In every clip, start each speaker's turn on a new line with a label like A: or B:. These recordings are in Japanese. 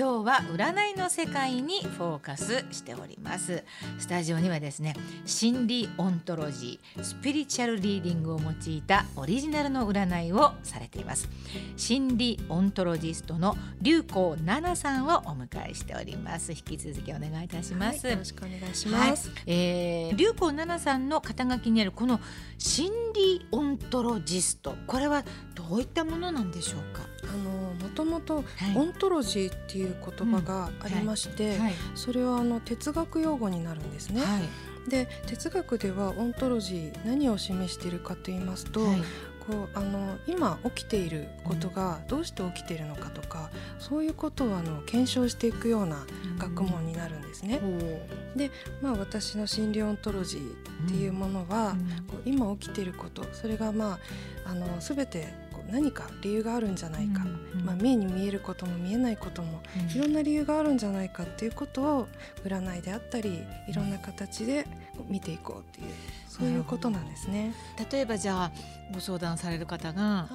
A: 今日は占いの世界にフォーカスしております。スタジオにはですね心理オントロジースピリチュアルリーディングを用いたオリジナルの占いをされています。心理オントロジストの流行奈々さんをお迎えしております。引き続きお願いいたします、はい、
B: よろしくお願いします、はい、
A: えー、流行奈々さんの肩書きにあるこの心理オントロジストこれはどういったものなんでしょうか？
B: あのもともとオントロジーっていう言葉がありまして、それはあの哲学用語になるんですね。はい、で哲学ではオントロジー何を示しているかと言いますと、はい、こうあの今起きていることがどうして起きているのかとか、うん、そういうことをあの検証していくような学問になるんですね。うん、で、まあ、私の心理オントロジーっていうものは、こう今起きていることそれがまああの全て何か理由があるんじゃないか、うんうん、まあ、目に見えることも見えないことも、いろんな理由があるんじゃないかっていうことを占いであったりいろんな形で見ていこうっていうそういうことなんですね。
A: 例えばじゃあご相談される方が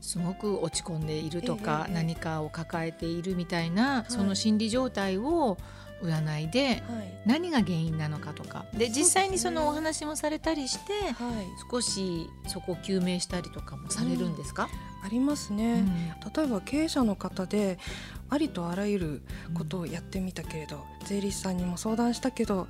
A: すごく落ち込んでいるとか、何かを抱えているみたいな、その心理状態を占いで何が原因なのかとか。で実際にそのお話もされたりして、少しそこを究明したりとかもされるんですか、
B: ありますね、うん、例えば経営者の方でありとあらゆることをやってみたけれど、うん、税理士さんにも相談したけど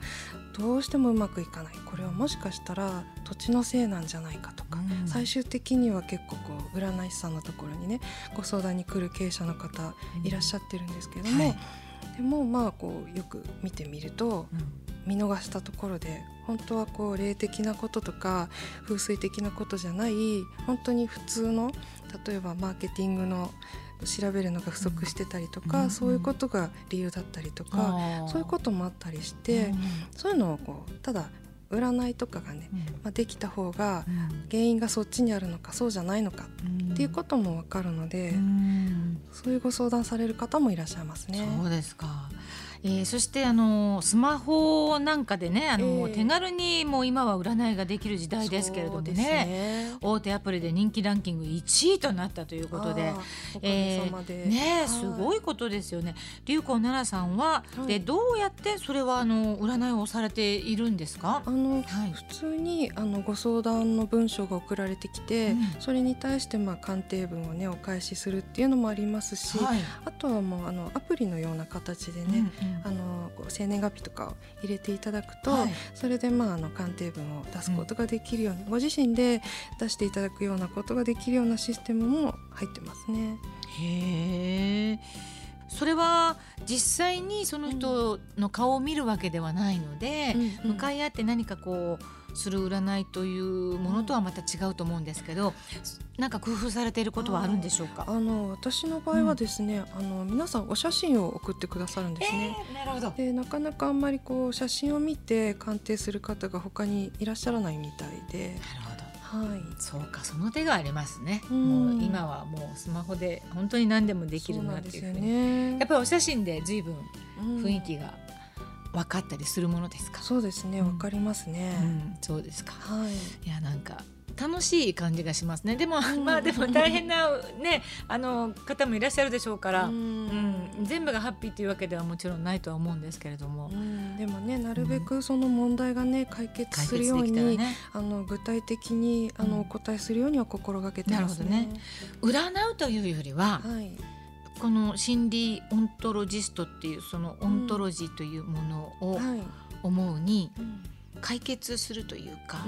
B: どうしてもうまくいかない。これはもしかしたら土地のせいなんじゃないかとか、うん、最終的には結構こう占い師さんのところにねご相談に来る経営者の方いらっしゃってるんですけども、はい。でもまあこうよく見てみると、見逃したところで本当はこう霊的なこととか風水的なことじゃない本当に普通の例えばマーケティングの調べるのが不足してたりとか、うん、そういうことが理由だったりとか、うん、そういうこともあったりして、うん、そういうのをこうただ占いとかがね、まあ、できた方が原因がそっちにあるのかそうじゃないのかっていうことも分かるので、そういうご相談される方もいらっしゃいますね。
A: そうですかえー、そしてあのスマホなんかでねあの、えー、手軽にもう今は占いができる時代ですけれどもね、ね、大手アプリで人気ランキング1位となったということで、えー、ねすごいことですよね。流行奈々さんは、はい、でどうやってそれはあの占いをされているんですか？
B: あの、はい、普通にあのご相談の文章が送られてきて、うん、それに対してまあ鑑定文をねお返しするっていうのもありますし、はい、あとはもうあのアプリのような形でね、うんうんあの生年月日とかを入れていただくと、はい、それでまああの鑑定文を出すことができるように、うん、ご自身で出していただくようなことができるようなシステムも入ってますね。
A: へえ。それは実際にその人の顔を見るわけではないので、うん向かい合って何かこうする占いというものとはまた違うと思うんですけど、なんか工夫されていることはあるんでしょうか？
B: あの私の場合はですね、うん、あの皆さんお写真を送ってくださるんですね。
A: えー、なるほど。
B: でなかなかあんまりこう写真を見て鑑定する方が他にいらっしゃらないみたいで。
A: なるほど。はい、そうかその手がありますね、うん、もう今はもうスマホで本当に何でもできるなっていうふうに、ね、やっぱりお写真で随分雰囲気が分かったりするものですか？
B: そうですね、わ、かりますね、
A: うん、そうですか。はい。いやなんか楽しい感じがしますね。でも、まあでも大変なねあの方もいらっしゃるでしょうから、うん、全部がハッピーというわけではもちろんないとは思うんですけれども。
B: でもねなるべくその問題がね解決するように、ね、あの具体的にあのお答えするようには心がけてますね。ね。
A: 占うというよりは。はい。この心理オントロジストっていうそのオントロジーというものを思うに解決するというか、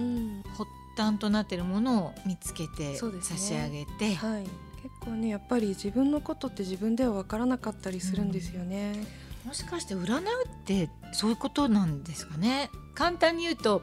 A: 発端となっているものを見つけて差し上げて、ね
B: はい、結構ねやっぱり自分のことって自分では分からなかったりするんですよね。
A: うん、もしかして占うってそういうことなんですかね？簡単に言うと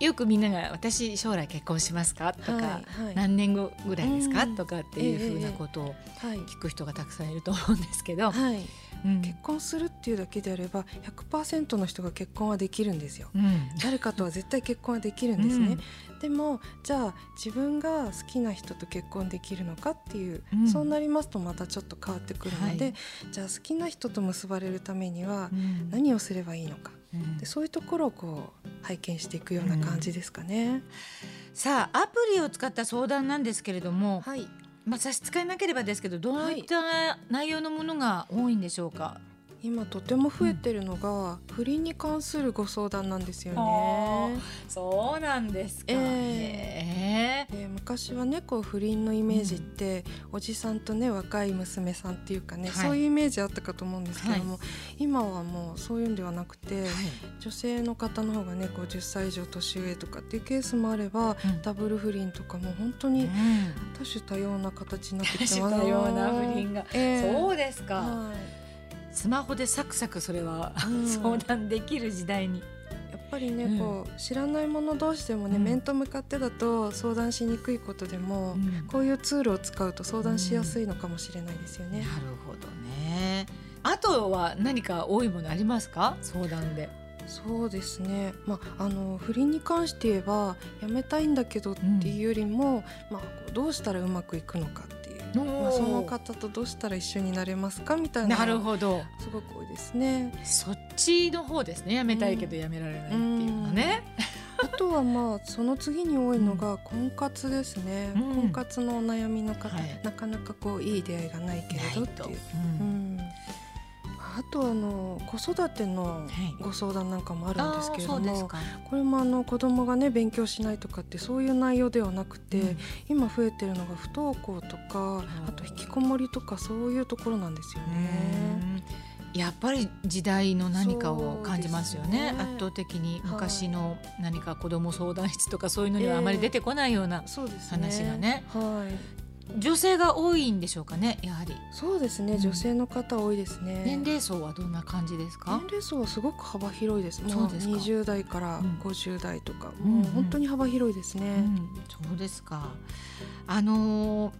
A: よくみんなが「私将来結婚しますか?」とか、はいはい、何年後ぐらいですか、うん、とかっていうふうなことを聞く人がたくさんいると思うんですけど、はい。
B: うん、結婚するっていうだけであれば100%の人が結婚はできるんですよ、うん、誰かとは絶対結婚はできるんですね、でもじゃあ自分が好きな人と結婚できるのかっていう、そうなりますとまたちょっと変わってくるので、はい、じゃあ好きな人と結ばれるためには何をすればいいのか、でそういうところをこう拝見していくような感じですかね。
A: さあアプリを使った相談なんですけれども、
B: はい。
A: まあ差し支えなければですけどどういった内容のものが多いんでしょうか、
B: 今とても増えてるのが、不倫に関するご相談なんですよ
A: あ
B: ね。
A: そうなんですか、
B: え
A: へえ
B: で昔はねこう不倫のイメージって、おじさんとね若い娘さんっていうかね、
A: はい。
B: そういうイメージあったかと思うんですけども、今はもうそういうんではなくて、
A: はい。
B: 女性の方の方がね50歳以上年上とかっていうケースもあれば、
A: うん。
B: ダブル不倫とかも本当に
A: うん。
B: 多種多様な形になってきてます
A: 多種多様な不倫が。
B: ええ。
A: そうですか、
B: はい
A: スマホでサクサクそれは、
B: うん。
A: 相談できる時代に。
B: やっぱりね、
A: うん。
B: こう知らない者同士でもね、
A: うん。
B: 面と向かってだと相談しにくいことでも、
A: うん。
B: こういうツールを使うと相談しやすいのかもしれないですよね。
A: なるほどね。あとは何か多いものありますか？相談で。
B: そうですね、まあ、あの不倫に関して言えばやめたいんだけどっていうよりも、まあ、どうしたらうまくいくのかまあ、その方とどうしたら一緒になれますかみたいな
A: なる
B: ど
A: ほど。
B: すごく多いですね。
A: そっちの方ですね。やめたいけどやめられないっていうのね、
B: あとはまあその次に多いのが婚活ですね、
A: うん。
B: 婚活のお悩みの方、
A: はい。
B: なかなかこういい出会いがないけれどっていう。とあの子育ての
A: い。
B: ご相談なんかもあるんですけれども、
A: あーそうですか。
B: これもあの子供がね勉強しないとかってそういう内容ではなくて、
A: うん。
B: 今増えてるのが不登校とかあと引きこもりとかそういうところなんですよね。
A: やっぱり時代の何かを感じますよね。
B: ね。
A: 圧倒的に
B: はい。
A: 昔の何か子ども相談室とかそういうのにはあまり出てこないような
B: そうですね。
A: 話がね。
B: はい。
A: 女性が多いんでしょうかねやはり
B: そうですね、
A: うん
B: 女性の方多いですね。
A: 年齢層はどんな感じですか？
B: 年齢層はすごく幅広いです。も
A: そうですか
B: 20代から
A: うん
B: 50代とか、
A: うんうん
B: もう本当に幅広いですね。
A: うん、そうですか。あのー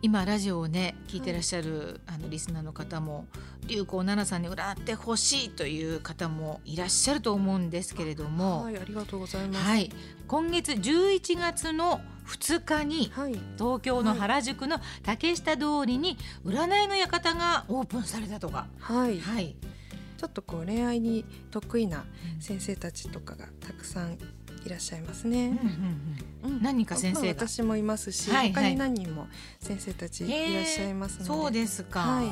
A: 今ラジオをね聞いてらっしゃる、あのリスナーの方も流行奈々さんに占ってほしいという方もいらっしゃると思うんですけれども、
B: はい、ありがとうございます。
A: はい、今月11月の2日に
B: はい、
A: 東京の原宿の竹下通りに占いの館がオープンされたとか、
B: はい、
A: はい、
B: ちょっとこう恋愛に得意な先生たちとかがたくさんいらっしゃいますね。
A: うんうんうん。
B: うん。
A: 何人か先生が？
B: まあ私もいますし、
A: はいはい。
B: 他に何人も先生たちいらっしゃいますので、
A: そうですか。
B: はい。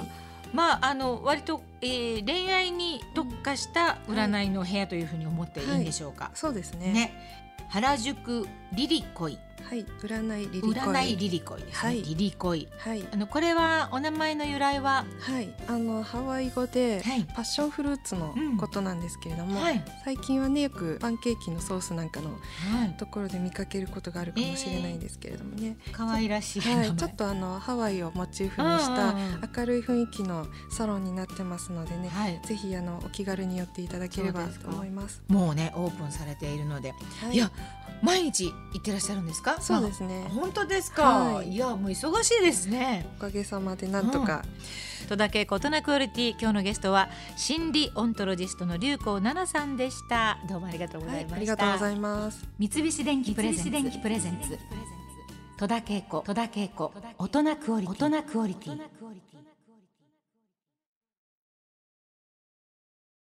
A: まああの割と、えー恋愛に特化した占いの部屋というふうに思っていいんでしょうか？
B: そうですね。
A: ね、原宿リリコイ、
B: はい、占いリリコイ。
A: 占いリリコイね。
B: はい。
A: リリコイ。
B: はい、
A: あのこれはお名前の由来は、
B: はい、あのハワイ語で、
A: はい。
B: パッションフルーツのことなんですけれども、
A: はい。
B: 最近はねよくパンケーキのソースなんかの
A: はい、
B: ところで見かけることがあるかもしれないんですけれどもね、
A: 可愛らしい名前。
B: はい、ちょっとあのハワイをモチーフにした明るい雰囲気のサロンになってますのでね、
A: はい。
B: ぜひあのお気軽に寄っていただければと思います。
A: もうねオープンされているので、、
B: はい
A: や毎日行ってらっしゃるんですか？
B: そうですね。
A: あ。本当ですか？
B: はい。
A: い、やもう忙しいですね。
B: おかげさまでなんとか、
A: 戸田恵子大人クオリティ今日のゲストは心理オントロジストの龍子奈々さんでした。どうもありがとうござ
B: はいい、
A: ました、
B: ありがとうございます。
A: 三菱電機プレゼンツ。戸田恵子。戸田恵子。大人クオリティ